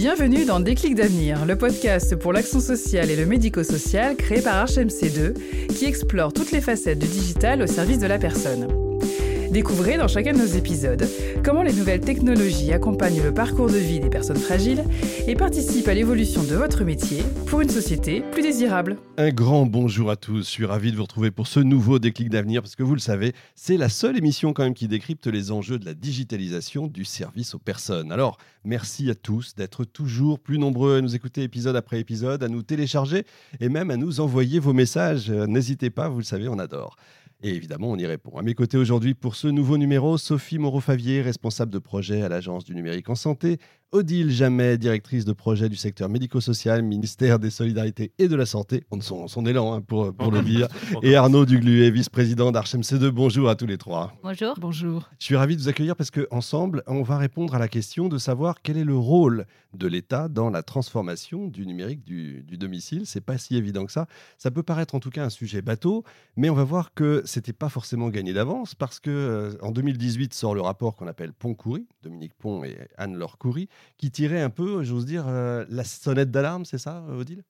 Bienvenue dans Déclic d'avenir, le podcast pour l'action sociale et le médico-social créé par HMC2 qui explore toutes les facettes du digital au service de la personne. Découvrez dans chacun de nos épisodes comment les nouvelles technologies accompagnent le parcours de vie des personnes fragiles et participent à l'évolution de votre métier pour une société plus désirable. Un grand bonjour à tous, je suis ravi de vous retrouver pour ce nouveau déclic d'avenir parce que vous le savez, c'est la seule émission quand même qui décrypte les enjeux de la digitalisation du service aux personnes. Alors, merci à tous d'être toujours plus nombreux à nous écouter épisode après épisode, à nous télécharger et même à nous envoyer vos messages. N'hésitez pas, vous le savez, on adore. Et évidemment, on y répond. À mes côtés aujourd'hui pour ce nouveau numéro, Sophie Moreau-Favier, responsable de projet à l'Agence du numérique en santé, Odile Jamais, directrice de projet du secteur médico-social, ministère des Solidarités et de la Santé, on son, son élan hein, pour, pour le dire, et Arnaud Dugluet, vice-président d'Archemc2. Bonjour à tous les trois. Bonjour. Bonjour. Je suis ravi de vous accueillir parce qu'ensemble, on va répondre à la question de savoir quel est le rôle de l'État dans la transformation du numérique du, du domicile. C'est pas si évident que ça. Ça peut paraître en tout cas un sujet bateau, mais on va voir que c'était pas forcément gagné d'avance parce que euh, en 2018 sort le rapport qu'on appelle Pont-Coury, Dominique Pont et Anne-Laure Coury, qui tirait un peu, j'ose dire, euh, la sonnette d'alarme, c'est ça, Odile?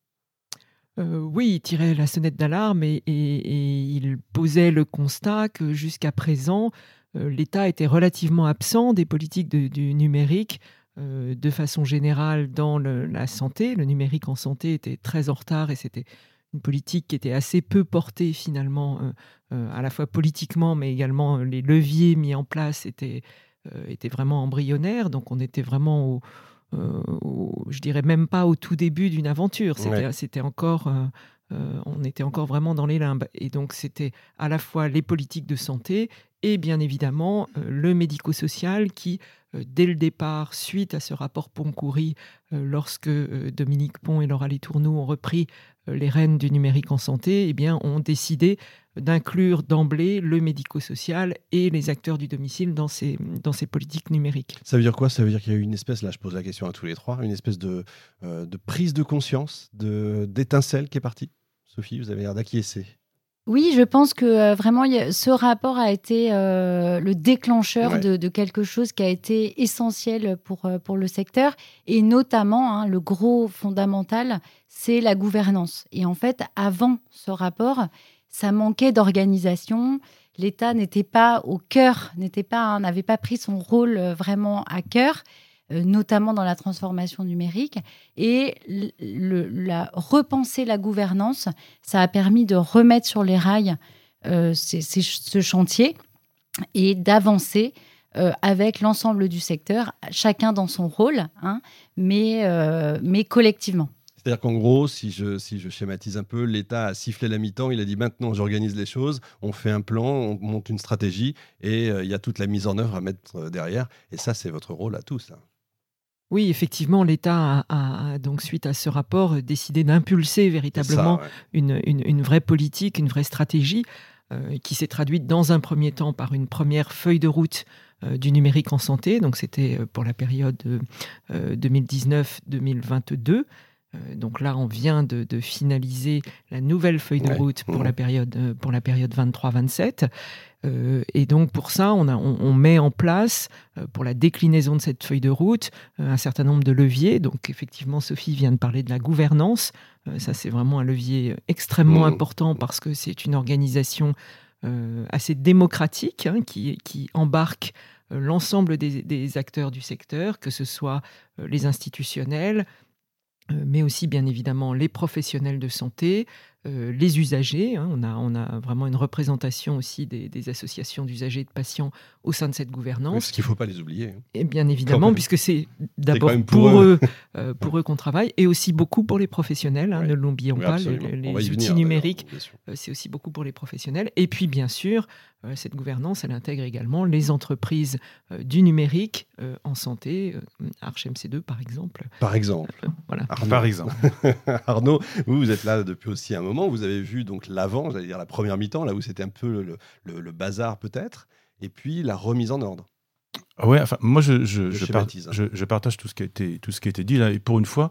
Euh, oui, il tirait la sonnette d'alarme et, il posait le constat que jusqu'à présent, euh, l'État était relativement absent des politiques du numérique euh, de façon générale dans la santé. Le numérique en santé était très en retard et c'était une politique qui était assez peu portée finalement, euh, euh, à la fois politiquement, mais également les leviers mis en place étaient, étaient vraiment embryonnaires. Donc on était vraiment au, euh, au, je dirais même pas au tout début d'une aventure. C'était, Ouais. encore, euh, euh, on était encore vraiment dans les limbes. Et donc c'était à la fois les politiques de santé et bien évidemment euh, le médico-social qui, euh, dès le départ, suite à ce rapport Pont-Coury, euh, lorsque euh, Dominique Pont et Laura Tourneau ont repris euh, les rênes du numérique en santé, eh bien, ont décidé d'inclure d'emblée le médico-social et les acteurs du domicile dans ces, dans ces politiques numériques. Ça veut dire quoi? Ça veut dire qu'il y a eu une espèce, là je pose la question à tous les trois, une espèce de, euh, de prise de conscience, de, d'étincelle qui est partie? Sophie, vous avez l'air d'acquiescer. Oui, je pense que euh, vraiment, a- ce rapport a été euh, le déclencheur Ouais. de, de quelque chose qui a été essentiel pour, euh, pour le secteur. Et notamment, hein, le gros fondamental, c'est la gouvernance. Et en fait, avant ce rapport, ça manquait d'organisation. L'État n'était pas au cœur, n'était pas, hein, n'avait pas pris son rôle euh, vraiment à cœur, euh, notamment dans la transformation numérique. Et la, repenser la gouvernance, ça a permis de remettre sur les rails euh, ce chantier et d'avancer avec l'ensemble du secteur, chacun dans son rôle, hein, mais, mais collectivement. C'est-à-dire qu'en gros, si je, si je schématise un peu, l'État a sifflé la mi-temps, il a dit maintenant j'organise les choses, on fait un plan, on monte une stratégie et euh, il y a toute la mise en œuvre à mettre derrière. Et ça, c'est votre rôle à tous. hein. Oui, effectivement, l'État a, donc, suite à ce rapport, décidé d'impulser véritablement ça, ouais. une, une- une vraie politique, une vraie stratégie, euh, qui s'est traduite dans un premier temps par une première feuille de route euh, du numérique en santé. Donc, c'était pour la période euh, 2019-2022. Euh, donc là, on vient de, de finaliser la nouvelle feuille de Ouais. route pour la période, euh, pour la période 23-27. Euh, et donc pour ça, on, a, on, on met en place, euh, pour la déclinaison de cette feuille de route, euh, un certain nombre de leviers. Donc effectivement, Sophie vient de parler de la gouvernance. Ça, c'est vraiment un levier extrêmement Mhm. important parce que c'est une organisation assez démocratique hein, qui, qui embarque l'ensemble des, des acteurs du secteur, que ce soit les institutionnels, mais aussi bien évidemment les professionnels de santé, euh, les usagers. hein. on, a, on a vraiment une représentation aussi des, des associations d'usagers et de patients au sein de cette gouvernance. Parce qu'il ne faut pas les oublier. hein. Et bien évidemment, puisque c'est d'abord pour, pour eux, euh, pour eux qu'on travaille, et aussi beaucoup pour les professionnels. hein, Ouais. ne l'oublions Oui, pas, les, outils numériques euh, c'est aussi beaucoup pour les professionnels. Et puis, bien sûr, euh, cette gouvernance, elle intègre également les entreprises euh, du numérique euh, en santé, euh, ArchMC2 par exemple. Par exemple. Euh, voilà. Arnaud. Par exemple. Arnaud, vous, vous êtes là depuis aussi un moment. Vous avez vu donc l'avant, j'allais dire la première mi-temps, là où c'était un peu le, le- le bazar peut-être, et puis la remise en ordre. Ah Ouais, enfin, moi, je, je, Je je, par- schématise, hein. je- je partage tout ce qui a été, tout ce qui a été dit là. Et pour une fois,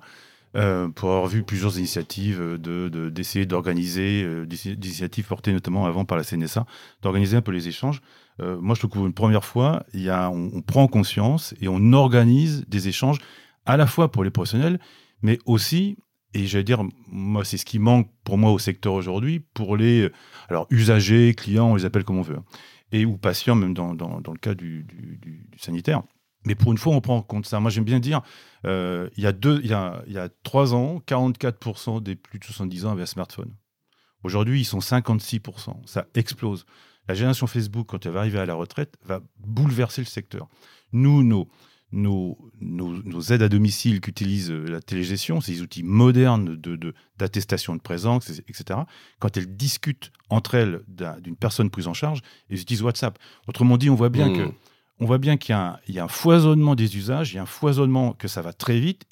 euh, pour avoir vu plusieurs initiatives euh, de, de- d'essayer d'organiser, euh, des initiatives portées notamment avant par la CNSA, d'organiser un peu les échanges. euh, moi, je trouve qu'une première fois, y a, on, prend conscience et on organise des échanges à la fois pour les professionnels, mais aussi, et j'allais dire, moi, c'est ce qui manque pour moi au secteur aujourd'hui, pour les alors, usagers, clients, on les appelle comme on veut, hein, et ou patients, même dans, dans, le cas du, du, sanitaire. Mais pour une fois, on prend en compte ça. Moi, j'aime bien dire, euh, il, y a deux, il, y a, il y a trois ans, 44% des plus de 70 ans avaient un smartphone. Aujourd'hui, ils sont 56%. Ça explose. La génération Facebook, quand elle va arriver à la retraite, va bouleverser le secteur. Nous, nos, nos, nos, aides à domicile qu'utilise euh, la télégestion, ces outils modernes d'attestation de, de, présence, etc., quand elles discutent entre elles d'une personne prise en charge, elles utilisent WhatsApp. Autrement dit, on voit bien que mmh. On voit bien qu'il y, a un foisonnement des usages, il y a un foisonnement que ça va très vite.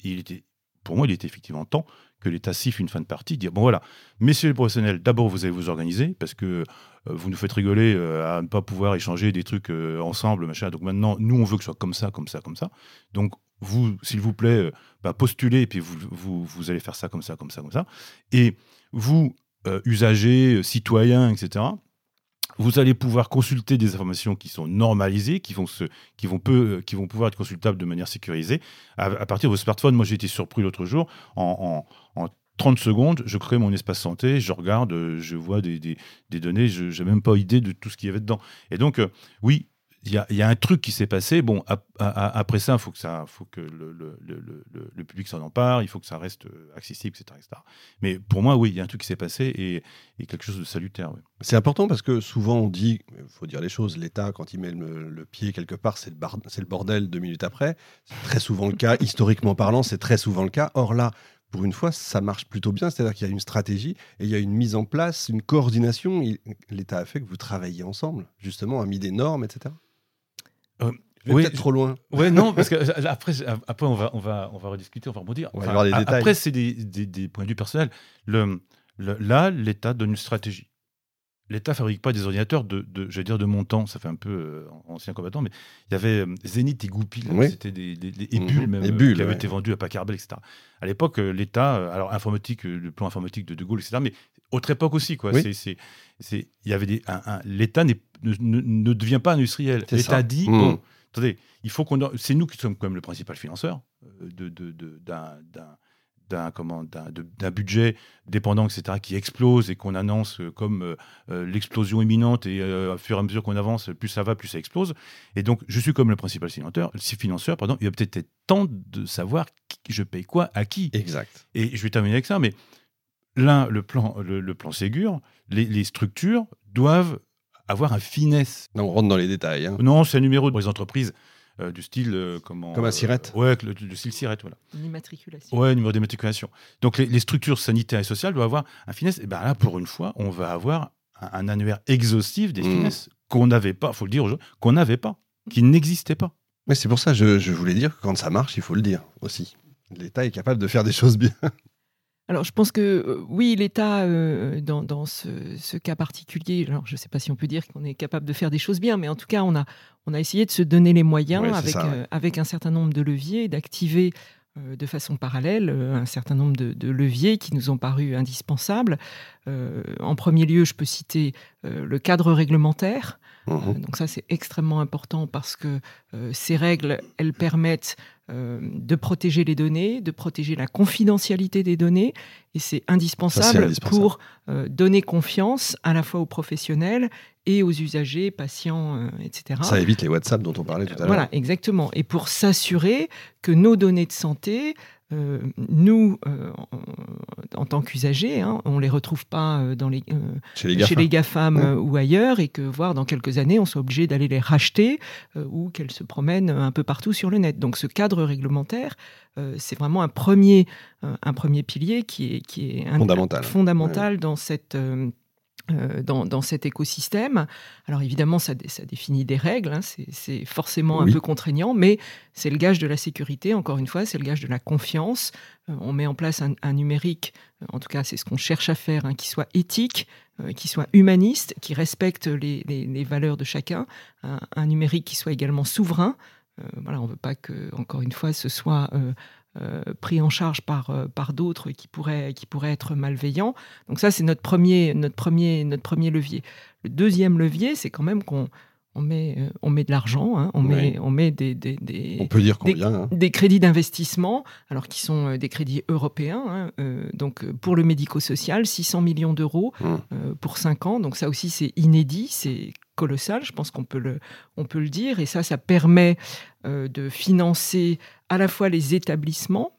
pour moi, il était effectivement temps que l'État siffle une fin de partie, dire bon voilà, messieurs les professionnels, d'abord vous allez vous organiser parce que euh, vous nous faites rigoler euh, à ne pas pouvoir échanger des trucs euh, ensemble, machin. Donc maintenant, nous on veut que ce soit comme ça, comme ça, comme ça. Donc vous, s'il vous plaît, bah, postulez et puis vous, allez faire ça, comme ça, comme ça, comme ça. Et vous, usagers, citoyens, etc vous allez pouvoir consulter des informations qui sont normalisées, qui vont, qui vont, peu, qui vont pouvoir être consultables de manière sécurisée à, partir de vos smartphones. Moi, j'ai été surpris l'autre jour. En, en, 30 secondes, je crée mon espace santé, je regarde, je vois des, des, des données, je n'ai même pas idée de tout ce qu'il y avait dedans. Et donc, euh, oui, il y, a un truc qui s'est passé. Bon, après ça, il faut que, le, public s'en empare, il faut que ça reste euh, accessible, etc. etc. Mais pour moi, oui, il y a un truc qui s'est passé et, quelque chose de salutaire. C'est important parce que souvent on dit, il faut dire les choses, l'État, quand il met le, pied quelque part, c'est le bordel deux minutes après. C'est très souvent le cas, historiquement parlant, c'est très souvent le cas. Or là, pour une fois, ça marche plutôt bien. C'est-à-dire qu'il y a une stratégie et il y a une mise en place, une coordination. L'État a fait que vous travaillez ensemble, justement, a mis des normes, etc. Euh, oui, peut-être trop loin. Ouais, non, parce que euh, après, après on va, on va, on va rediscuter, on va rebondir. On va des détails. Après, c'est des, des, points de vue personnels. Le, là, l'État donne une stratégie. L'État fabrique pas des ordinateurs de, de je vais dire de mon temps, ça fait un peu euh, ancien combattant, mais il y avait Zénith et Goupil, c'était des, des, des bulles même, qui avaient été vendus à Packard etc. À l'époque, l'État, alors informatique, le plan informatique de De Gaulle, etc. Mais autre époque aussi, quoi. C'est, c'est, il y avait des, l'État ne, ne, devient pas industriel. L'État dit, mmh. bon, attendez, il faut qu'on, c'est nous qui sommes quand même le principal financeur euh, de, de, d'un, d'un, comment, d'un, budget dépendant, etc., qui explose et qu'on annonce comme euh, l'explosion imminente et euh, au fur et à mesure qu'on avance, plus ça va, plus ça explose. Et donc, je suis comme le principal financeur, financeur pardon, il va peut-être être temps de savoir qui, je paye quoi à qui. Exact. Et je vais terminer avec ça, mais l'un, le plan, le, plan Ségur, les, structures doivent avoir un finesse. Non, on rentre dans les détails. Hein. Non, c'est un numéro pour les entreprises euh, du style euh, comment Comme un SIRET euh, Ouais, le, style SIRET, voilà. Une immatriculation. Ouais, numéro d'immatriculation. Donc les, structures sanitaires et sociales doivent avoir un finesse. Et bien là, pour une fois, on va avoir un, annuaire exhaustif des mmh. finesses qu'on n'avait pas, faut le dire aux qu'on n'avait pas, qui n'existait pas. Mais c'est pour ça je, je voulais dire que quand ça marche, il faut le dire aussi. L'État est capable de faire des choses bien. Alors, je pense que euh, oui, l'État, euh, dans, ce, cas particulier, alors je ne sais pas si on peut dire qu'on est capable de faire des choses bien, mais en tout cas, on a, on a essayé de se donner les moyens avec, euh, avec un certain nombre de leviers, d'activer de façon parallèle un certain nombre de, leviers qui nous ont paru indispensables. en premier lieu, je peux citer le cadre réglementaire. Mmh donc ça, c'est extrêmement important parce que ces règles, elles permettent euh, de protéger les données, de protéger la confidentialité des données. Et c'est indispensable, pour euh, donner confiance à la fois aux professionnels et aux usagers, patients, euh, etc. Ça évite les WhatsApp dont on parlait tout à l'heure. Voilà, exactement. Et pour s'assurer que nos données de santé euh, nous, euh, en, tant qu'usagers, hein, on ne les retrouve pas euh, dans les, chez, les GAFAM, ou ailleurs, et que, voire dans quelques années, on soit obligé d'aller les racheter ou qu'elles se promènent un peu partout sur le net. Donc ce cadre réglementaire, c'est vraiment un premier, un premier pilier qui est, qui est fondamental, fondamental dans cette euh, dans, cet écosystème. Alors évidemment, ça, ça définit des règles, hein, c'est forcément un peu contraignant, mais c'est le gage de la sécurité, encore une fois, c'est le gage de la confiance. Euh, on met en place un, numérique, euh, en tout cas c'est ce qu'on cherche à faire, hein, qui soit éthique, qui soit humaniste, qui respecte les, valeurs de chacun, un, numérique qui soit également souverain. voilà, on ne veut pas que, encore une fois, ce soit pris en charge par, euh, par d'autres qui pourraient, qui pourraient être malveillants. Donc ça, c'est notre premier, notre, premier, notre premier levier. Le deuxième levier, c'est quand même qu'on on met, euh, on met de l'argent, hein, on, met, on met des, des, des, on peut dire combien, des, hein. des crédits d'investissement, alors qui sont euh, des crédits européens, hein, euh, donc pour le médico-social, 600 millions d'euros mmh. pour 5 ans. Donc ça aussi, c'est inédit, c'est colossal, je pense qu'on peut, le, on peut le dire. Et ça, ça permet de financer à la fois les établissements,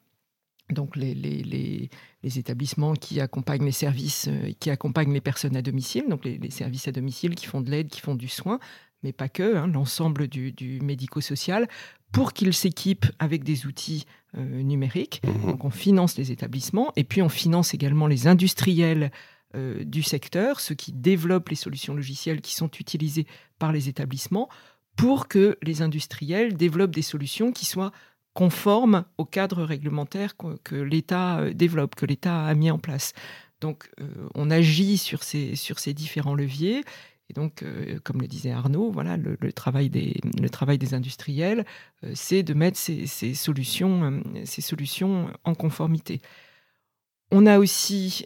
donc les, les, les, les, établissements qui accompagnent les services, qui accompagnent les personnes à domicile, donc les, services à domicile qui font de l'aide, qui font du soin, mais pas que, hein, l'ensemble du, médico-social, pour qu'ils s'équipent avec des outils euh, numériques. Mmh Donc on finance les établissements et puis on finance également les industriels euh, du secteur, ceux qui développent les solutions logicielles qui sont utilisées par les établissements, pour que les industriels développent des solutions qui soient conformes au cadre réglementaire que, l'État euh, développe, que l'État a mis en place. Donc on agit sur ces, sur ces différents leviers et donc, euh, comme le disait Arnaud, voilà, le, travail, des, le travail des industriels, euh, c'est de mettre ces, solutions, euh, ces solutions en conformité. On a aussi,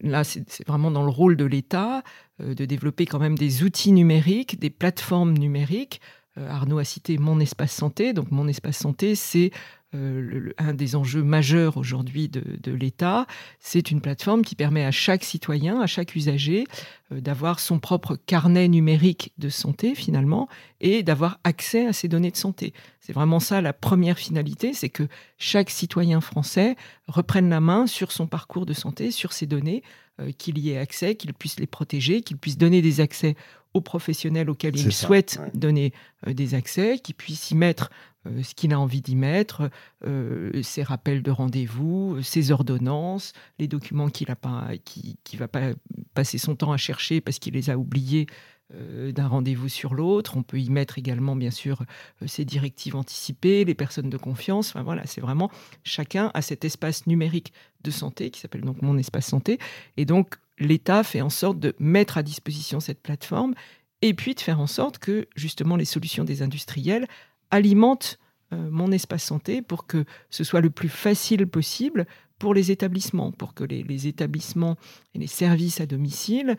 là, c'est vraiment dans le rôle de l'État, de développer quand même des outils numériques, des plateformes numériques. Arnaud a cité Mon Espace Santé. Donc, Mon Espace Santé, c'est euh, un des enjeux majeurs aujourd'hui de, l'État, c'est une plateforme qui permet à chaque citoyen, à chaque usager, euh, d'avoir son propre carnet numérique de santé finalement et d'avoir accès à ces données de santé. C'est vraiment ça la première finalité, c'est que chaque citoyen français reprenne la main sur son parcours de santé, sur ses données, euh, qu'il y ait accès, qu'il puisse les protéger, qu'il puisse donner des accès aux professionnels auxquels il souhaite donner des accès, qu'il puisse y mettre euh, ce qu'il a envie d'y mettre, euh, ses rappels de rendez-vous, ses ordonnances, les documents qu'il a pas, qui, qui va pas passer son temps à chercher parce qu'il les a oubliés euh, d'un rendez-vous sur l'autre. On peut y mettre également, bien sûr, ses directives anticipées, les personnes de confiance. Enfin, voilà, c'est vraiment chacun a cet espace numérique de santé qui s'appelle donc mon espace santé. Et donc, l'État fait en sorte de mettre à disposition cette plateforme et puis de faire en sorte que justement les solutions des industriels alimente euh, mon espace santé pour que ce soit le plus facile possible pour les établissements, pour que les, établissements et les services à domicile, euh,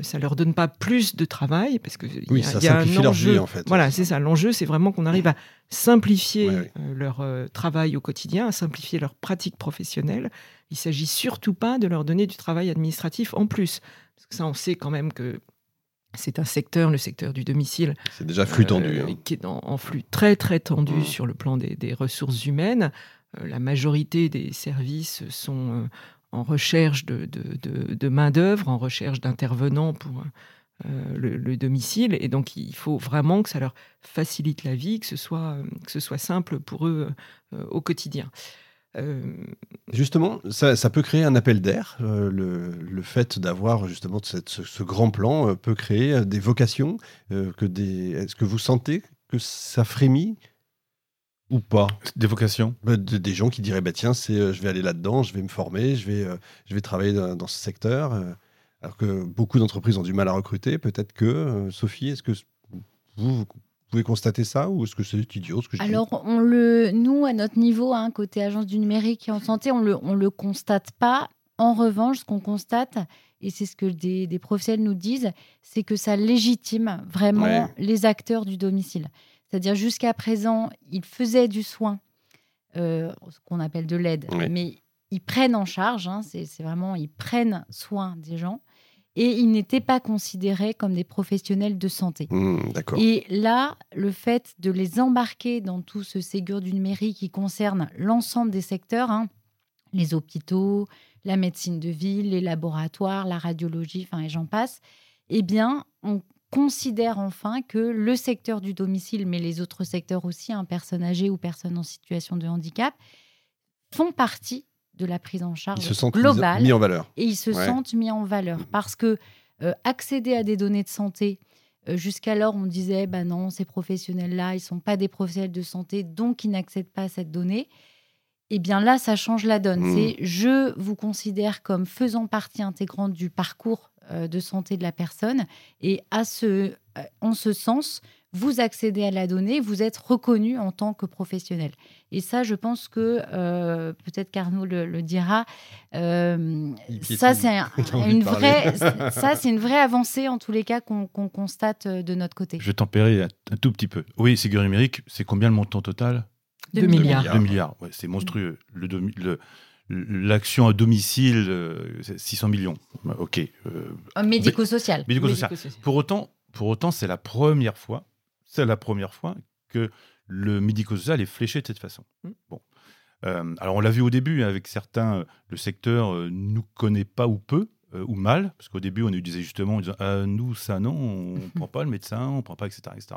ça leur donne pas plus de travail parce que oui, y a, un enjeu. en fait. Voilà, c'est ça. L'enjeu, c'est vraiment qu'on arrive à simplifier euh, leur travail au quotidien, à simplifier leur pratique professionnelle. Il s'agit surtout pas de leur donner du travail administratif en plus, parce que ça, on sait quand même que c'est un secteur, le secteur du domicile. C'est déjà flux tendu. Euh, hein. Qui est en, flux très très tendu mmh. sur le plan des, ressources humaines. Euh, la majorité des services sont euh, en recherche de, main-d'œuvre, en recherche d'intervenants pour le, domicile. Et donc, il faut vraiment que ça leur facilite la vie, que ce soit, simple pour eux au quotidien. Euh, justement, ça, peut créer un appel d'air. Euh, le, fait d'avoir justement ce, grand plan euh, peut créer des vocations. Est-ce que vous sentez que ça frémit? Ou pas Des vocations bah, Des gens qui diraient bah, tiens, c'est, je vais aller là-dedans, je vais me former, je vais, je vais travailler dans, ce secteur. alors que beaucoup d'entreprises ont du mal à recruter. Peut-être que, Sophie, est-ce que vous, pouvez constater ça ou est-ce que c'est idiot ce que je Alors, on le, nous, à notre niveau, hein, côté agence du numérique et en santé, on le, on le constate pas. En revanche, ce qu'on constate, et c'est ce que des, des, professionnels nous disent, c'est que ça légitime vraiment les acteurs du domicile. C'est-à-dire, jusqu'à présent, ils faisaient du soin, euh, ce qu'on appelle de l'aide, mais ils prennent en charge, hein, c'est vraiment, ils prennent soin des gens. Et ils n'étaient pas considérés comme des professionnels de santé. Mmh, et là, le fait de les embarquer dans tout ce Ségur du numérique qui concerne l'ensemble des secteurs, hein, les hôpitaux, la médecine de ville, les laboratoires, la radiologie, enfin et j'en passe, eh bien, on considère enfin que le secteur du domicile, mais les autres secteurs aussi, hein, personnes âgées ou personnes en situation de handicap, font partie de la prise en charge ils se sentent globale. Mis en valeur. Et ils se sentent mis en valeur. Parce que euh, accéder à des données de santé, euh, jusqu'alors on disait, bah non, ces professionnels-là, ils ne sont pas des professionnels de santé, donc ils n'accèdent pas à cette donnée. Eh bien là, ça change la donne. Mmh. C'est je vous considère comme faisant partie intégrante du parcours de santé de la personne. Et à ce, en ce sens, vous accédez à la donnée, vous êtes reconnu en tant que professionnel. Et ça, je pense que euh, peut-être qu'Arnaud le, dira. Euh, ça, c'est une vraie, ça, c'est une vraie avancée en tous les cas qu'on constate euh, de notre côté. Je vais tempérer un, tout petit peu. Oui, sécurité numérique, c'est combien le montant total? 2 milliards. 2 milliards, ouais, c'est monstrueux. Le, L'action à domicile, 600 millions. Ok. Médico-social. Médico-social. Pour autant, pour autant, c'est la première fois c'est la première fois que le médico-social est fléché de cette façon. Mmh. Bon. Euh, alors on l'a vu au début hein, avec certains, euh, le secteur ne euh, nous connaît pas ou peu ou mal, parce qu'au début on a eu des ajustements en disant ah, nous ça non, on ne prend pas le médecin, on ne prend pas etc., etc.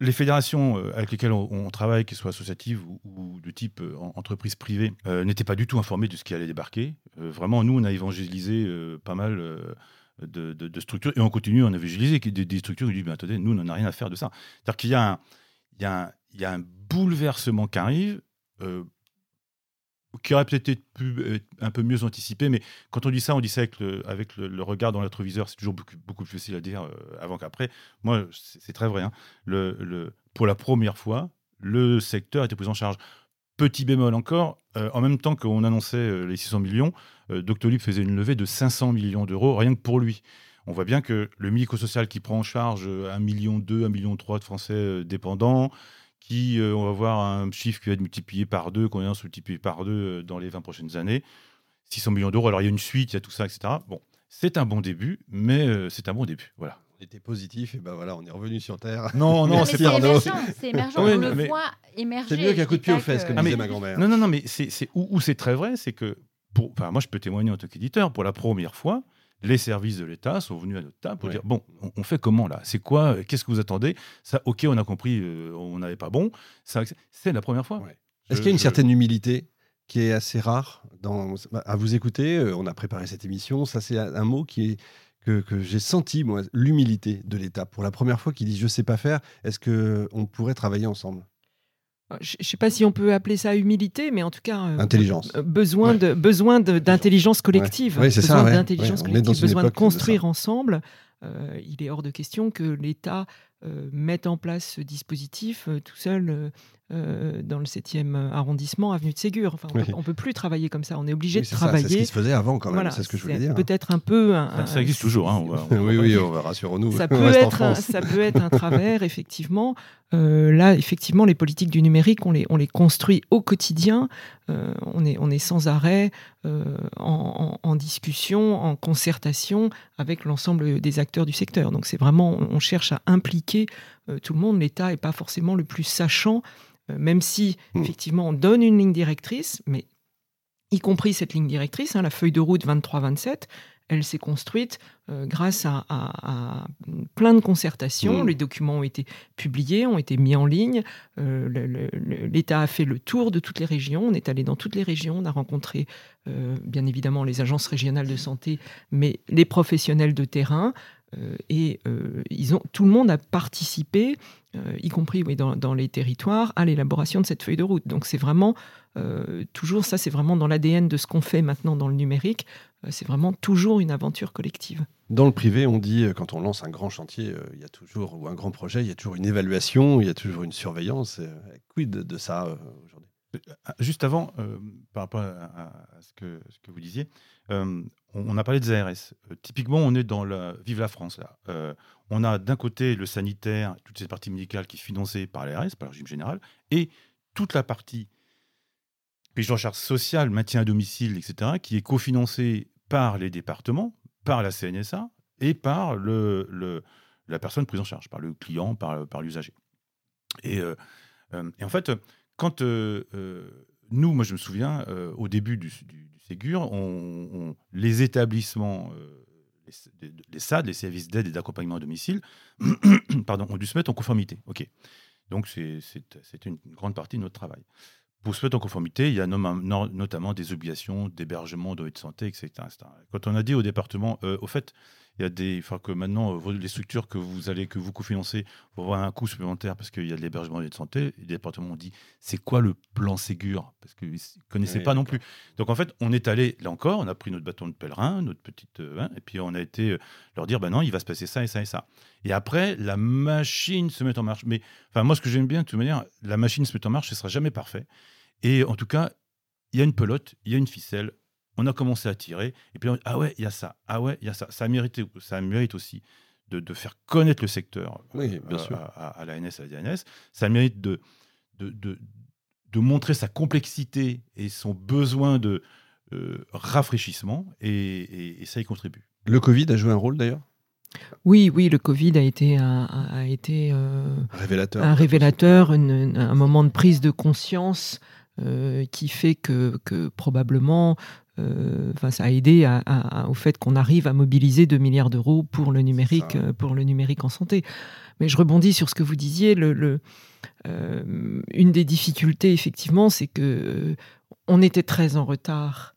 Les fédérations avec lesquelles on, travaille, qu'elles soient associatives ou, de type entreprise privée, n'étaient pas du tout informées de ce qui allait débarquer. vraiment, nous, on a évangélisé pas mal de, structures. Et on continue, on a visualisé des, des structures qui disent, attendez, nous, on n'en a rien à faire de ça. C'est-à-dire qu'il y, a un, bouleversement qui arrive, euh, qui aurait peut-être été un peu mieux anticipé, mais quand on dit ça, on dit ça avec le, regard dans l'attroviseur, c'est toujours beaucoup, beaucoup, plus facile à dire euh, avant qu'après. Moi, c'est très vrai. Hein. Pour la première fois, le secteur était pris en charge. Petit bémol encore, euh, en même temps qu'on annonçait euh, les 600 millions, euh, Doctolib faisait une levée de 500 millions d'euros rien que pour lui. On voit bien que le médico-social qui prend en charge 1,2 million, 1,3 million de Français dépendants, qui, on va voir un chiffre qui va être multiplié par deux, qu'on va multiplié par deux dans les 20 prochaines années, 600 millions d'euros. Alors il y a une suite, il y a tout ça, etc. Bon, c'est un bon début, mais c'est un bon début. Voilà on était positif et ben voilà, on est revenu sur terre. Non, non, c'est émergent, c'est émergent, on le voit émerger. C'est mieux qu'un coup de pied aux fesses, comme disait ma grand-mère. Non, non, non, mais c'est où, c'est très vrai, c'est que, pour, enfin, moi je peux témoigner en tant qu'éditeur, pour la première fois, les services de l'État sont venus à notre table pour dire bon, on, fait comment là? C'est quoi Qu'est-ce que vous attendez? Ça, ok, on a compris, euh, on n'avait pas bon. C'est la première fois. Est-ce qu'il y a une certaine humilité qui est assez rare dans, à vous écouter? Euh, On a préparé cette émission. Ça, c'est un mot qui est que, j'ai senti, moi, l'humilité de l'État. Pour la première fois, qu'il dit Je ne sais pas faire, est-ce qu'on pourrait travailler ensemble? euh, je ne sais pas si on peut appeler ça humilité, mais en tout cas, euh, intelligence. Euh, besoin de besoin d'intelligence collective, ouais. ça, d'intelligence collective, besoin de construire ensemble. il est hors de question que l'État mette en place ce dispositif tout seul euh, dans le 7e arrondissement, avenue de Ségur. Enfin, on ne peut plus travailler comme ça. On est obligé de travailler. C'est ce qui se faisait avant, quand même. c'est ce que je voulais dire. Peut-être un peu. ça existe toujours. Hein, oui, oui, on va rassurons-nous. Ça peut, être un, ça peut être un travers, effectivement. Euh, là, effectivement, les politiques du numérique, on les, on les construit au quotidien. Euh, on, est, on est sans arrêt en, en, discussion, en concertation avec l'ensemble des acteurs du secteur. Donc, c'est vraiment, on cherche à impliquer tout le monde. L'État n'est pas forcément le plus sachant euh, même si hmm. effectivement on donne une ligne directrice, mais y compris cette ligne directrice, hein, la feuille de route 23-27, elle s'est construite euh, grâce à, plein de concertations. Hmm. Les documents ont été publiés, ont été mis en ligne. Euh, L'État a fait le tour de toutes les régions. On est allé dans toutes les régions. On a rencontré, bien évidemment, les agences régionales de santé, mais les professionnels de terrain. Et ils ont, tout le monde a participé euh, y compris oui, dans, les territoires, à l'élaboration de cette feuille de route. Donc c'est vraiment euh, toujours ça, c'est vraiment dans l'ADN de ce qu'on fait maintenant dans le numérique. Euh, c'est vraiment toujours une aventure collective. Dans le privé, on dit quand on lance un grand chantier, il y a toujours ou un grand projet, il y a toujours une évaluation, il y a toujours une surveillance. quid de, ça aujourd'hui? Juste avant, par rapport à, ce, que, ce, que, vous disiez, on, a parlé des ARS. typiquement, on est dans la Vive la France là on a d'un côté le sanitaire, toute cette partie médicale qui est financée par l'ARS, par le régime général, et toute la partie prise en charge sociale, maintien à domicile, etc., qui est cofinancée par les départements, par la CNSA et par le, la personne prise en charge, par le client, par, l'usager. Et, euh, euh, en fait, quand euh, nous, moi je me souviens, au début du, Ségur, les établissements les, SAD, les services d'aide et d'accompagnement à domicile, pardon, ont dû se mettre en conformité. Ok. Donc, c'était une grande partie de notre travail. Pour se mettre en conformité, il y a notamment des obligations d'hébergement, de santé, etc., Quand on a dit au département, euh, au fait, il y a des, enfin que maintenant euh, les structures que vous allez que vous cofinancez vont avoir un coût supplémentaire parce qu'il y a de l'hébergement et de santé. Les départements ont dit c'est quoi le plan Ségur? Parce qu'ils ne connaissaient pas non plus. Donc en fait, on est allé là encore, on a pris notre bâton de pèlerin, notre petite, euh, hein, et puis on a été euh, leur dire ben non, il va se passer ça et ça et ça. Et après, la machine se met en marche. Mais enfin moi, ce que j'aime bien de toute manière, la machine se met en marche, ce sera jamais parfait. Et en tout cas, il y a une pelote, il y a une ficelle, on a commencé à tirer, et puis on, ah ouais, il y a ça, ah ouais, il y a ça. Ça mérite, ça mérite aussi de, faire connaître le secteur oui, bien euh, sûr. À, l'ANS, à la DNS. Ça mérite de, de, de, montrer sa complexité et son besoin de euh, rafraîchissement, et, ça y contribue. Le Covid a joué un rôle d'ailleurs? Oui, oui, le Covid a été, a, été euh, révélateur. un révélateur, un moment de prise de conscience qui fait que, que probablement euh, ça a aidé au fait qu'on arrive à mobiliser 2 milliards d'euros pour le numérique, euh, pour le numérique en santé. Mais je rebondis sur ce que vous disiez. Le, euh, une des difficultés, effectivement, c'est que on était très en retard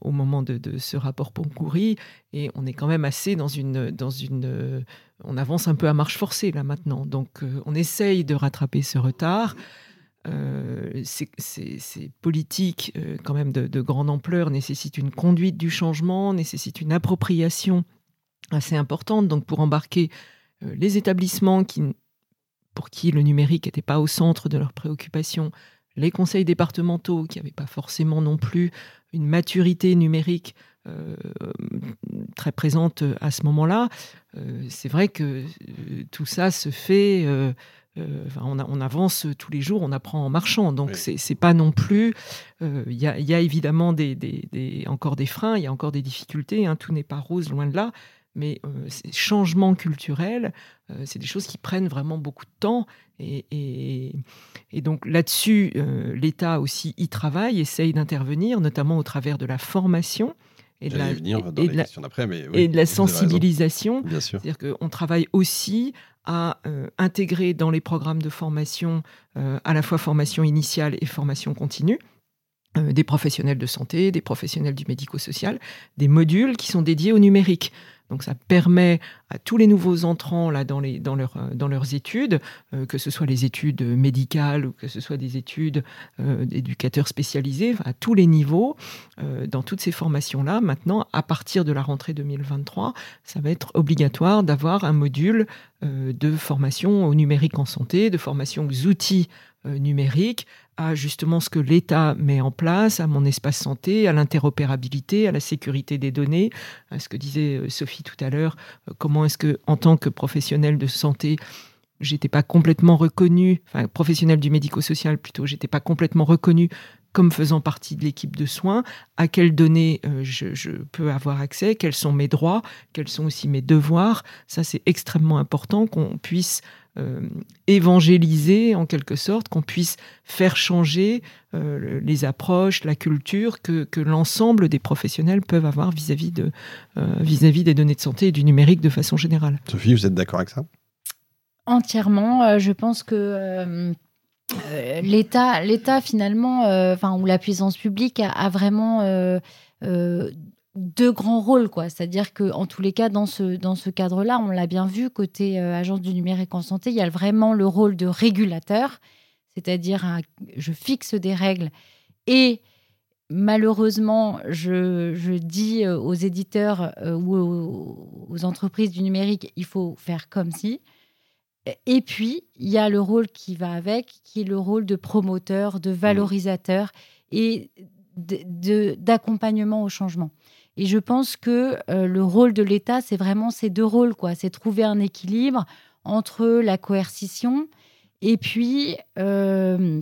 au moment de, ce rapport Poncouri et on est quand même assez dans une, dans une, on avance un peu à marche forcée là maintenant. Donc, on essaye de rattraper ce retard. Euh, ces, politiques euh, quand même de, grande ampleur nécessitent une conduite du changement, nécessitent une appropriation assez importante. Donc pour embarquer euh, les établissements qui, pour qui le numérique n'était pas au centre de leurs préoccupations, les conseils départementaux qui n'avaient pas forcément non plus une maturité numérique très présente à ce moment-là, c'est vrai que tout ça se fait euh, on, avance tous les jours, on apprend en marchant. Donc, ce c'est pas non plus. Euh, il y, a évidemment des, encore des freins, il y a encore des difficultés. Hein, tout n'est pas rose, loin de là. Mais euh, ces changements culturels, c'est des choses qui prennent vraiment beaucoup de temps. Et, donc là-dessus, l'État aussi y travaille, essaye d'intervenir, notamment au travers de la formation et de la, et de la sensibilisation. C'est-à-dire qu'on travaille aussi à euh, intégrer dans les programmes de formation, euh, à la fois formation initiale et formation continue, euh, des professionnels de santé, des professionnels du médico-social, des modules qui sont dédiés au numérique. Donc ça permet à tous les nouveaux entrants là, dans, dans leurs études, que ce soit les études médicales ou que ce soit des études d'éducateurs spécialisés, à tous les niveaux, dans toutes ces formations-là, maintenant, à partir de la rentrée 2023, ça va être obligatoire d'avoir un module de formation au numérique en santé, de formation aux outils numériques, à justement ce que l'État met en place, à mon espace santé, à l'interopérabilité, à la sécurité des données, à ce que disait euh, Sophie tout à l'heure, euh, comment est-ce que, en tant que professionnel de santé, j'étais pas complètement reconnu, enfin professionnel du médico-social plutôt, j'étais pas complètement reconnu comme faisant partie de l'équipe de soins, à quelles données euh, je, peux avoir accès, quels sont mes droits, quels sont aussi mes devoirs. Ça, c'est extrêmement important qu'on puisse euh, évangéliser en quelque sorte, qu'on puisse faire changer euh, les approches, la culture que, l'ensemble des professionnels peuvent avoir vis-à-vis de, euh, vis-à-vis des données de santé et du numérique de façon générale. Sophie, vous êtes d'accord avec ça? Entièrement. je pense que l'État, l'État finalement, enfin ou la puissance publique a, vraiment deux grands rôles, quoi. C'est-à-dire que en tous les cas, dans ce, dans ce cadre-là, on l'a bien vu, côté euh, agence du numérique en santé, il y a vraiment le rôle de régulateur, c'est-à-dire je fixe des règles et malheureusement, je, je dis euh, aux éditeurs euh, ou aux, entreprises du numérique, il faut faire comme si. Et puis, il y a le rôle qui va avec, qui est le rôle de promoteur, de valorisateur et d'accompagnement au changement. Et je pense que euh, le rôle de l'État, c'est vraiment ces deux rôles, quoi. C'est trouver un équilibre entre la coercition et puis, euh,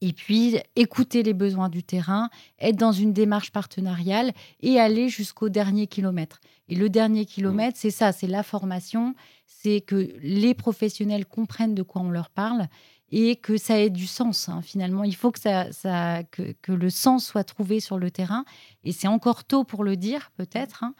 et puis écouter les besoins du terrain, être dans une démarche partenariale et aller jusqu'au dernier kilomètre. Et le dernier kilomètre, c'est ça, c'est la formation, c'est que les professionnels comprennent de quoi on leur parle et que ça ait du sens. Hein. Finalement, il faut que, ça, ça que, que, le sens soit trouvé sur le terrain. Et c'est encore tôt pour le dire, peut-être, hein,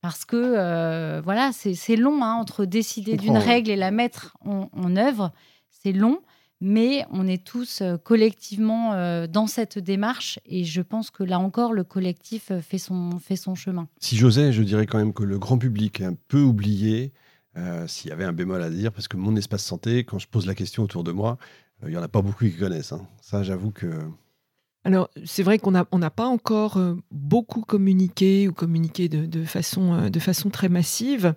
parce que euh, voilà, c'est long hein, entre décider d'une règle et la mettre en, œuvre. C'est long, mais on est tous euh, collectivement euh, dans cette démarche et je pense que là encore, le collectif fait son, fait son chemin. Si j'osais, je dirais quand même que le grand public est un peu oublié, s'il y avait un bémol à dire, parce que mon espace santé, quand je pose la question autour de moi, il n'y en a pas beaucoup qui connaissent. Hein. Ça, j'avoue que... Alors, c'est vrai qu'on n'a on pas encore beaucoup communiqué ou communiqué de, de, façon, de façon très massive.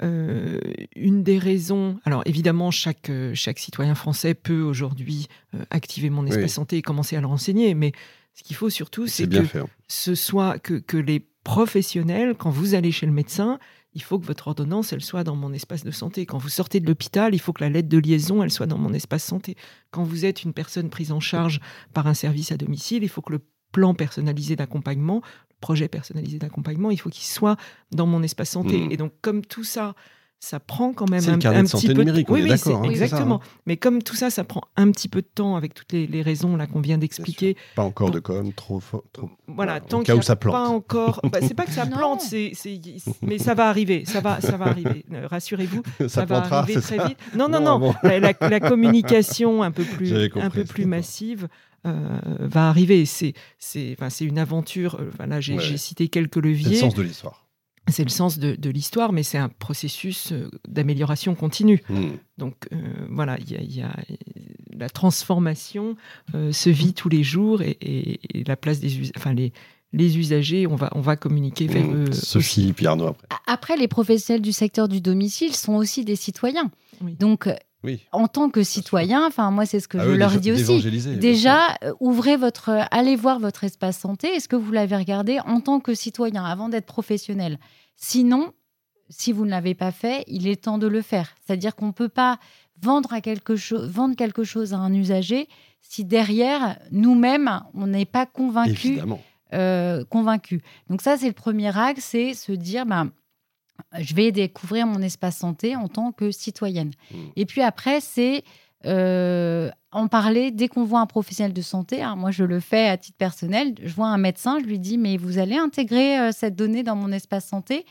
Euh, une des raisons, alors évidemment, chaque, euh, chaque citoyen français peut aujourd'hui euh, activer mon espace santé et commencer à le renseigner, mais ce qu'il faut surtout, c'est que ce soit que, que, les professionnels, quand vous allez chez le médecin, il faut que votre ordonnance, elle soit dans mon espace de santé. Quand vous sortez de l'hôpital, il faut que la lettre de liaison, elle soit dans mon espace santé. Quand vous êtes une personne prise en charge par un service à domicile, il faut que le plan personnalisé d'accompagnement projet personnalisé d'accompagnement, il faut qu'il soit dans mon espace santé. Mm. Et donc, comme tout ça, ça prend quand même un, le un de santé numérique, oui, d'accord. Hein, exactement. Hein. Mais comme tout ça, ça prend un petit peu de temps avec toutes les, raisons là qu'on vient d'expliquer. Pas encore de com, trop fort. Voilà, tant qu'il n'y a pas encore. Bah, c'est pas que ça plante, c'est, mais ça va arriver. Ça va, ça va arriver. Euh, rassurez-vous, ça, va arriver très vite. Non, non, non. La, communication un peu plus, un peu plus massive. Euh, va arriver. C'est enfin, une aventure. Voilà, j'ai cité quelques leviers. C'est le sens de l'histoire. C'est le sens de, l'histoire, mais c'est un processus euh, d'amélioration continue. Hmm. Donc euh, voilà, il y, a la transformation se vit tous les jours et, la place des enfin les, les usagers, on va, on va communiquer vers hmm. eux. Sophie Pierno après. Après, les professionnels du secteur du domicile sont aussi des citoyens. Donc en tant que citoyen, enfin moi c'est ce que ah je leur dis aussi. Déjà, euh, ouvrez votre, allez voir votre espace santé. Est-ce que vous l'avez regardé en tant que citoyen avant d'être professionnel? Sinon, si vous ne l'avez pas fait, il est temps de le faire. C'est-à-dire qu'on ne peut pas vendre, à quelque chose, vendre quelque chose à un usager si derrière nous-mêmes on n'est pas convaincu. Euh, convaincu. Donc ça c'est le premier axe, c'est se dire ben, je vais découvrir mon espace santé en tant que citoyenne. Mmh. Et puis après, c'est euh, en parler dès qu'on voit un professionnel de santé. Hein. moi, je le fais à titre personnel. Je vois un médecin, je lui dis, mais vous allez intégrer euh, cette donnée dans mon espace santé?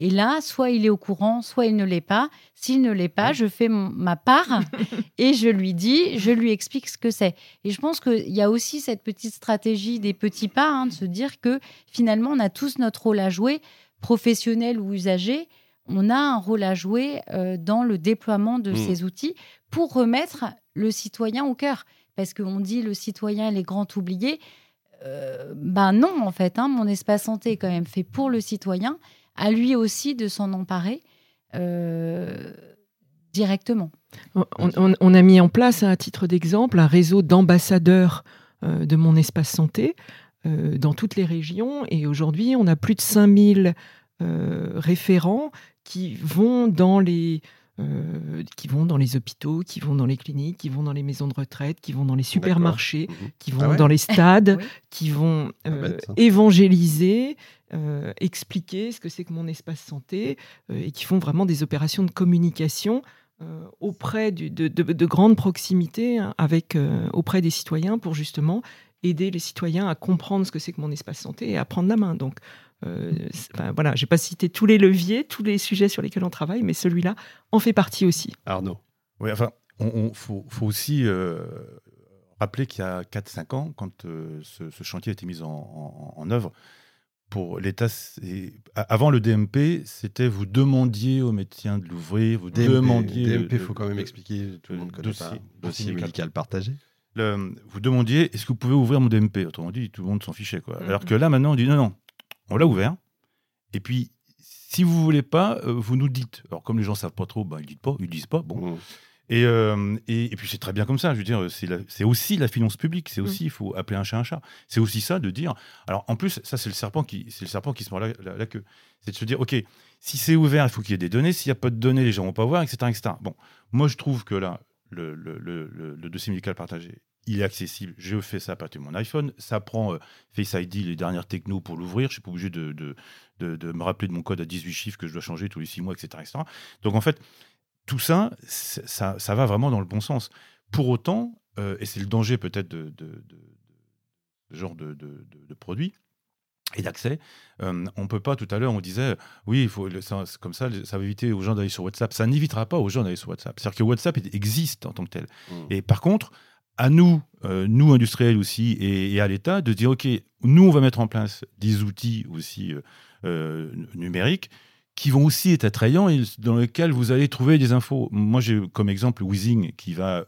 Et là, soit il est au courant, soit il ne l'est pas. S'il ne l'est pas, je fais ma part et je lui dis, je lui explique ce que c'est. Et je pense qu'il y a aussi cette petite stratégie des petits pas, hein, de se dire que finalement, on a tous notre rôle à jouer professionnels ou usagers, on a un rôle à jouer euh, dans le déploiement de mmh. ces outils pour remettre le citoyen au cœur. Parce qu'on dit le citoyen est grand oublié. Euh, ben non, en fait, hein, mon espace santé est quand même fait pour le citoyen, à lui aussi de s'en emparer euh, directement. On, a mis en place, à titre d'exemple, un réseau d'ambassadeurs de mon espace santé euh, dans toutes les régions. Et aujourd'hui, on a plus de 5000 euh, référents qui vont dans les... Euh, qui vont dans les hôpitaux, qui vont dans les cliniques, qui vont dans les maisons de retraite, qui vont dans les supermarchés, mhm. qui vont ah dans les stades, qui vont évangéliser, expliquer ce que c'est que mon espace santé, et qui font vraiment des opérations de communication auprès de, de, grandes proximités hein, avec, auprès des citoyens pour justement aider les citoyens à comprendre ce que c'est que mon espace santé et à prendre la main. Donc, euh, voilà, j'ai pas cité tous les leviers, tous les sujets sur lesquels on travaille, mais celui-là en fait partie aussi. Arnaud. Oui, enfin, il faut, aussi euh, rappeler qu'il y a 4-5 ans, quand euh, ce, chantier a été mis en, œuvre, pour l'État, avant le DMP, c'était vous demandiez aux médecins de l'ouvrir, vous demandiez. DMP, il faut quand même expliquer, tout le monde connaît dossier, pas. Dossier médical partagé vous demandiez est-ce que vous pouvez ouvrir mon DMP Autrement dit, tout le monde s'en fichait. Quoi. Mm, Alors mm. que là, maintenant, on dit non, non, on l'a ouvert. Et puis, si vous voulez pas, euh, vous nous dites. Alors, comme les gens savent pas trop, ben, ils disent pas, ils disent pas. Bon. Mm. Euh, et, et, puis c'est très bien comme ça. Je veux dire, c'est aussi la finance publique. C'est aussi, il faut appeler un chat un chat. C'est aussi ça de dire. Alors en plus, ça c'est le serpent qui, c'est le serpent qui se mord la, queue. C'est de se dire, ok, si c'est ouvert, il faut qu'il y ait des données. S'il n'y a pas de données, les gens vont pas voir, etc., etc. Bon, moi je trouve que là, le, dossier médical partagé, il est accessible. Je fais ça à partir de mon iPhone. Ça prend euh, Face ID, les dernières techno pour l'ouvrir. Je suis pas obligé de, me rappeler de mon code à 18 chiffres que je dois changer tous les 6 mois, etc. Donc en fait, tout ça, ça, ça, va vraiment dans le bon sens. Pour autant, euh, et c'est le danger peut-être de, ce genre de, produit, et d'accès. Euh, on peut pas, tout à l'heure, on disait, oui, il faut, ça, comme ça, ça va éviter aux gens d'aller sur WhatsApp. Ça n'évitera pas aux gens d'aller sur WhatsApp. C'est-à-dire que WhatsApp existe en tant que tel. Mmh. Et par contre, à nous, euh, nous industriels aussi, et, et à l'État, de dire, OK, nous, on va mettre en place des outils aussi euh, numériques qui vont aussi être attrayants et dans lesquels vous allez trouver des infos. Moi, j'ai comme exemple Weezing qui va,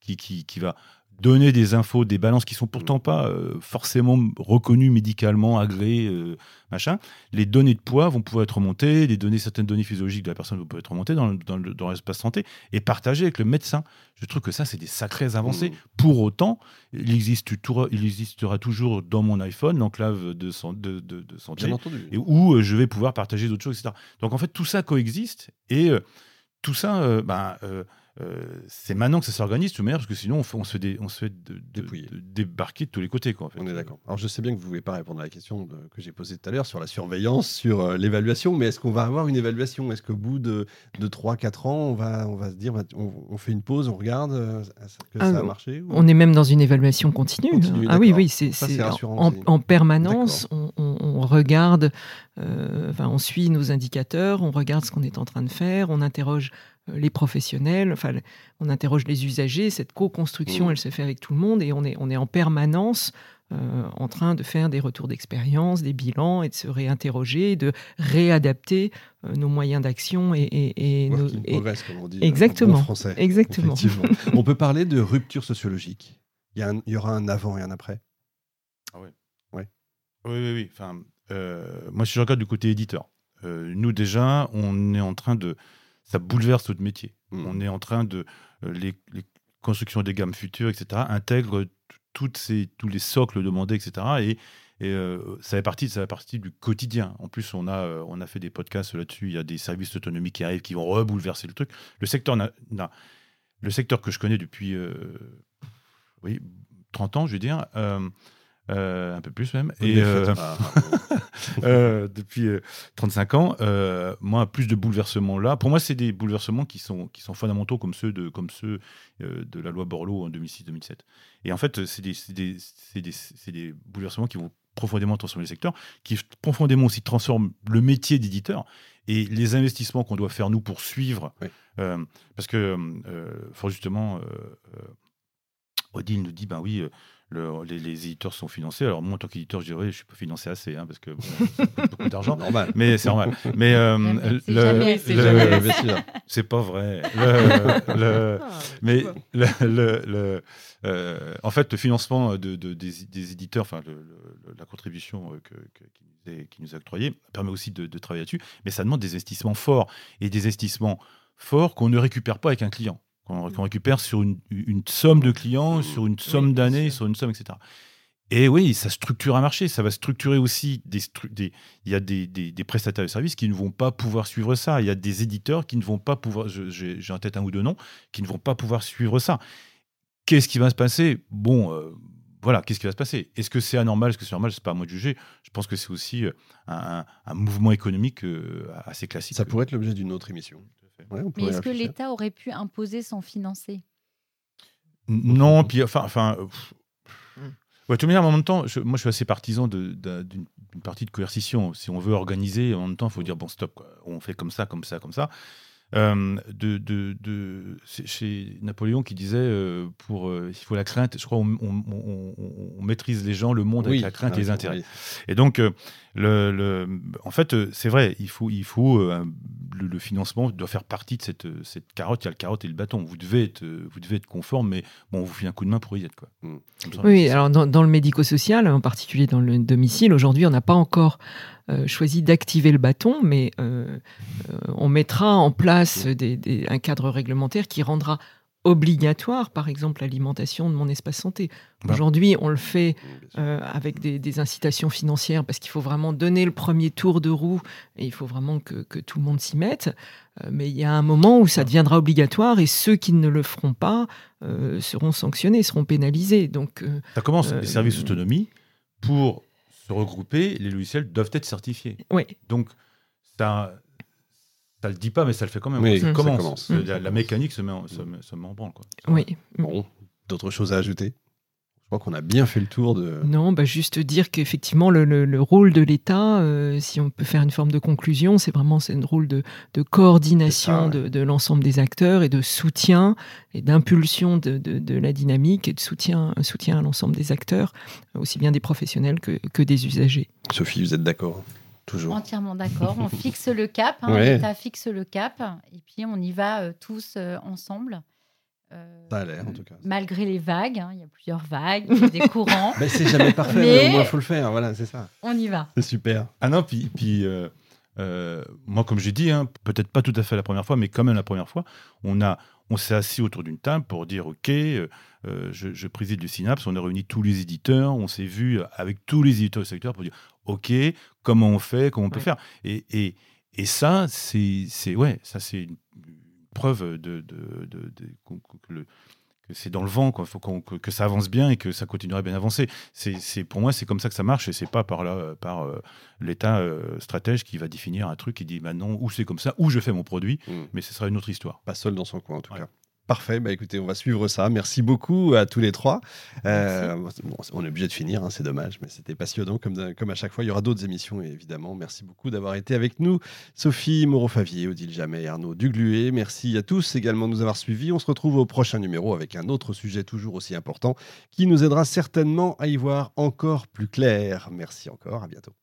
qui, qui, qui va donner des infos, des balances qui sont pourtant pas euh, forcément reconnues médicalement, agréées, euh, machin. Les données de poids vont pouvoir être remontées, les données, certaines données physiologiques de la personne vont pouvoir être remontées dans, dans, le- dans l'espace santé et partagées avec le médecin. Je trouve que ça, c'est des sacrées avancées. Mmh. Pour autant, il, existe, il existera toujours dans mon iPhone l'enclave de, san- de, de, de santé Bien entendu. et où euh, je vais pouvoir partager d'autres choses, etc. Donc en fait, tout ça coexiste et euh, tout ça, ben, euh, c'est maintenant que ça s'organise de toute manière, parce que sinon on, fait- on se fait, dé- on se fait de- de- Dépouiller. de- débarquer de tous les côtés. Quoi, en fait. On est d'accord. Alors je sais bien que vous ne voulez pas répondre à la question de- que j'ai posée tout à l'heure sur la surveillance, sur euh, l'évaluation, mais est-ce qu'on va avoir une évaluation? Est-ce qu'au bout de, de 3-4 ans, on va, on va se dire, bah, on, on fait une pause, on regarde euh, que Ah, ça a marché ou- On est même dans une évaluation continue. Continue, ah oui, oui, c'est en, rassurant en- permanence. On, on- on regarde, euh, enfin, on suit nos indicateurs, on regarde ce qu'on est en train de faire, on interroge les professionnels, enfin, on interroge les usagers. Cette co-construction, Mmh. elle se fait avec tout le monde et on est, on est en permanence euh, en train de faire des retours d'expérience, des bilans et de se réinterroger, de réadapter euh, nos moyens d'action et, et- et nos- et- progress, comme on dit. Exactement. En bon français. Exactement. On peut parler de rupture sociologique. Il y, a un- il y aura un avant et un après. Oui, oui, oui. Enfin, euh, moi, si je regarde du côté éditeur, euh, nous déjà, on est en train de. Ça bouleverse notre métier. Mm. On est en train de. euh, les, les constructions des gammes futures, etc., intègrent toutes ces, tous les socles demandés, etc. Et, et euh, ça, fait partie, ça fait partie du quotidien. En plus, on a, euh, on a fait des podcasts là-dessus. Il y a des services d'autonomie qui arrivent, qui vont rebouleverser le truc. Le secteur, n'a- n'a- le secteur que je connais depuis euh, oui, 30 ans, je veux dire, un peu plus même. Et, euh, pas. euh, depuis euh, 35 ans, euh, moi, plus de bouleversements là. Pour moi, c'est des bouleversements qui sont, qui sont fondamentaux comme ceux de, comme ceux, euh, de la loi Borloo en 2006-2007. Et en fait, c'est des, c'est des, c'est des, c'est des bouleversements qui vont profondément transformer le secteur, qui profondément aussi transforment le métier d'éditeur et les investissements qu'on doit faire, nous, pour suivre. Oui. Euh, parce que, euh, fort justement, euh, euh, Odile nous dit, ben oui, euh, le- les, les éditeurs sont financés. Alors moi, en tant qu'éditeur, je dirais, je suis pas financé assez, hein, parce que bon, beaucoup d'argent. Normal. Mais c'est normal. Mais euh. C'est pas vrai. Le- le- Ah, mais le, le- le- euh, en fait, le financement de, de- des, des éditeurs, enfin la contribution euh, que- que- qui, nous est, qui nous est octroyée, permet aussi de, de travailler là-dessus. Mais ça demande des investissements forts et des investissements forts qu'on ne récupère pas avec un client, qu'on qu'on récupère sur une, une somme de clients, sur une somme d'années, sur une somme, etc. Et oui, ça structure un marché, ça va structurer aussi des, il y a des, des- des prestataires de services qui ne vont pas pouvoir suivre ça, il y a des éditeurs qui ne vont pas pouvoir, j'ai j'ai en tête un ou deux noms, qui ne vont pas pouvoir suivre ça. Qu'est-ce qui va se passer? Bon, euh, voilà, qu'est-ce qui va se passer? Est-ce que c'est anormal? Est-ce que c'est normal? C'est pas à moi de juger. Je pense que c'est aussi euh, un, un- un mouvement économique euh, assez classique. Ça pourrait être l'objet d'une autre émission. Fait. Ouais, Mais est-ce que l'État aurait pu imposer sans financer? Non, puis enfin, enfin. Ouais, de toute manière, en même temps, je- moi, je suis assez partisan de- de- d'une partie de coercition. Si on veut organiser, en même temps, il faut dire bon, stop, quoi. on fait comme ça, comme ça, comme ça. Euh, de, de, de- chez Napoléon qui disait euh, pour euh, il faut la crainte. Je crois on, on- on- on- on maîtrise les gens, le monde avec Oui, la crainte et les oui. intérêts. Et donc, euh, le, le- en fait, c'est vrai, il faut, il faut euh, le, le financement doit faire partie de cette, cette carotte. Il y a le carotte et le bâton. Vous devez être, vous devez être conforme, mais bon, on vous fait un coup de main pour y être. Quoi. Mm. Ça, Oui, alors dans, dans le médico-social, en particulier dans le domicile, aujourd'hui, on n'a pas encore euh, choisi d'activer le bâton, mais euh, euh, on mettra en place des- des- un cadre réglementaire qui rendra obligatoire, par exemple, l'alimentation de mon espace santé. Bah. Aujourd'hui, on le fait euh, avec des, des incitations financières parce qu'il faut vraiment donner le premier tour de roue et il faut vraiment que, que tout le monde s'y mette. Euh, mais il y a un moment où ça deviendra obligatoire et ceux qui ne le feront pas euh, seront sanctionnés, seront pénalisés. Donc, Ça commence, les services d'autonomie, pour se regrouper, les logiciels doivent être certifiés. oui. Donc, ça ça le dit pas, mais ça le fait quand même. Oui, ça ça commence. commence. La, la mécanique se met en, se met, se met en branle. Quoi. Oui. Bon, d'autres choses à ajouter? Je crois qu'on a bien fait le tour de. Non, bah juste dire qu'effectivement, le, le, le, rôle de l'État, euh, si on peut faire une forme de conclusion, c'est vraiment c'est un rôle de, de coordination ça, ouais. de, de l'ensemble des acteurs et de soutien et d'impulsion de, de, de, la dynamique et de soutien, soutien à l'ensemble des acteurs, aussi bien des professionnels que, que des usagers. Sophie, vous êtes d'accord? Toujours. Entièrement d'accord. On fixe le cap. Hein, Ouais. L'État fixe le cap. Et puis, on y va euh, tous euh, ensemble. Euh, Ça a l'air, en tout cas. Malgré les vagues. hein, il y a plusieurs vagues, il y a des courants. Mais c'est jamais parfait, Mais- mais au moins il faut le faire. Voilà, c'est ça. On y va. C'est super. Ah non, puis, puis euh, euh, moi, comme j'ai dit, hein, peut-être pas tout à fait la première fois, mais quand même la première fois, on, a, on s'est assis autour d'une table pour dire OK, euh, euh, je, je préside le Synapse, on a réuni tous les éditeurs, on s'est vu avec tous les éditeurs du secteur pour dire OK, comment on fait, comment on peut Ouais. faire. Et, et, et ça, c'est c'est- ouais, ça c'est une preuve de, de, de- de- qu'on- que, le- que c'est dans le vent, quoi. Faut qu'on- que, que ça avance bien et que ça continuera à bien avancer. C'est, c'est- pour moi, c'est comme ça que ça marche et c'est pas par là, euh, par euh, l'État euh, stratège qui va définir un truc qui dit maintenant ou c'est comme ça ou je fais mon produit, Mm. mais ce sera une autre histoire. Pas seul dans son coin, en tout Ouais. cas. Parfait, bah écoutez, on va suivre ça. Merci beaucoup à tous les trois. Euh, bon, on est obligé de finir, hein, c'est dommage, mais c'était passionnant comme, comme à chaque fois. Il y aura d'autres émissions, évidemment. Merci beaucoup d'avoir été avec nous. Sophie Moreau-Favier, Odile Jamais, Arnaud Dugluet. Merci à tous également de nous avoir suivis. On se retrouve au prochain numéro avec un autre sujet toujours aussi important qui nous aidera certainement à y voir encore plus clair. Merci encore, à bientôt.